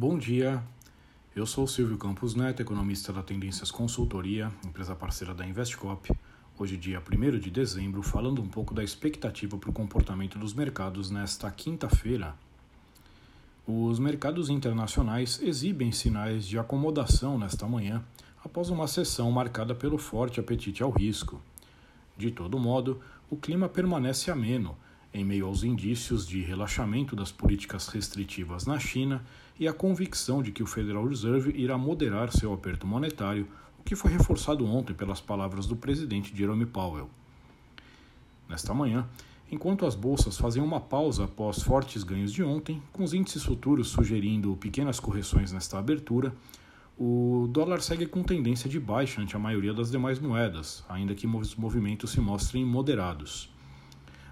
Bom dia, eu sou Silvio Campos Neto, economista da Tendências Consultoria, empresa parceira da Investcop. Hoje, dia 1 de dezembro, falando um pouco da expectativa para o comportamento dos mercados nesta quinta-feira. Os mercados internacionais exibem sinais de acomodação nesta manhã, após uma sessão marcada pelo forte apetite ao risco. De todo modo, o clima permanece ameno em meio aos indícios de relaxamento das políticas restritivas na China e a convicção de que o Federal Reserve irá moderar seu aperto monetário, o que foi reforçado ontem pelas palavras do presidente Jerome Powell. Nesta manhã, enquanto as bolsas fazem uma pausa após fortes ganhos de ontem, com os índices futuros sugerindo pequenas correções nesta abertura, o dólar segue com tendência de baixa ante a maioria das demais moedas, ainda que os movimentos se mostrem moderados.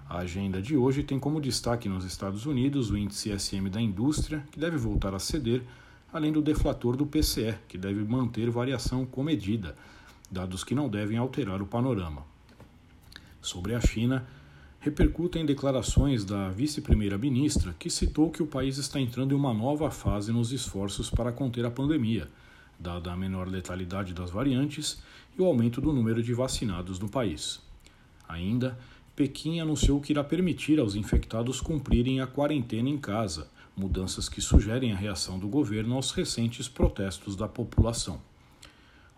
A agenda de hoje tem como destaque nos Estados Unidos o índice SM da indústria, que deve voltar a ceder, além do deflator do PCE, que deve manter variação comedida, dados que não devem alterar o panorama. Sobre a China, repercutem declarações da vice-primeira-ministra, que citou que o país está entrando em uma nova fase nos esforços para conter a pandemia, dada a menor letalidade das variantes e o aumento do número de vacinados no país. Ainda, Pequim anunciou que irá permitir aos infectados cumprirem a quarentena em casa, mudanças que sugerem a reação do governo aos recentes protestos da população.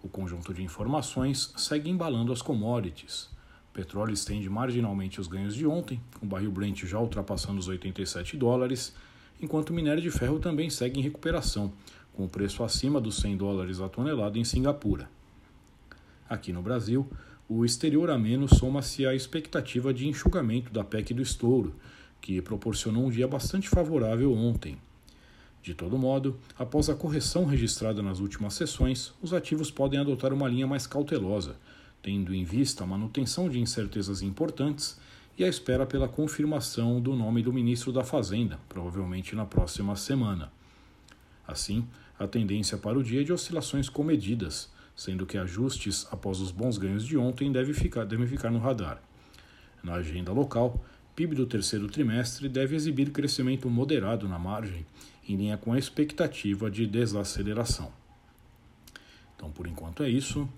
O conjunto de informações segue embalando as commodities. Petróleo estende marginalmente os ganhos de ontem, com o barril Brent já ultrapassando os 87 dólares, enquanto o minério de ferro também segue em recuperação, com o preço acima dos 100 dólares a tonelada em Singapura. Aqui no Brasil, o exterior a menos soma-se à expectativa de enxugamento da PEC do estouro, que proporcionou um dia bastante favorável ontem. De todo modo, após a correção registrada nas últimas sessões, os ativos podem adotar uma linha mais cautelosa, tendo em vista a manutenção de incertezas importantes e a espera pela confirmação do nome do ministro da Fazenda, provavelmente na próxima semana. Assim, a tendência para o dia é de oscilações comedidas, sendo que ajustes após os bons ganhos de ontem devem ficar, devem ficar no radar. Na agenda local, PIB do terceiro trimestre deve exibir crescimento moderado na margem, em linha com a expectativa de desaceleração. Então, por enquanto é isso.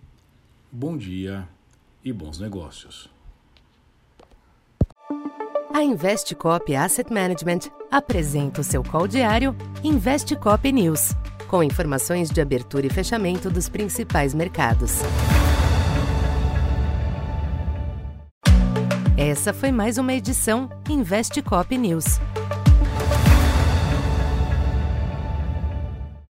Bom dia e bons negócios. A Investcop Asset Management apresenta o seu call diário Investcop News com informações de abertura e fechamento dos principais mercados. Essa foi mais uma edição Investe Cop News.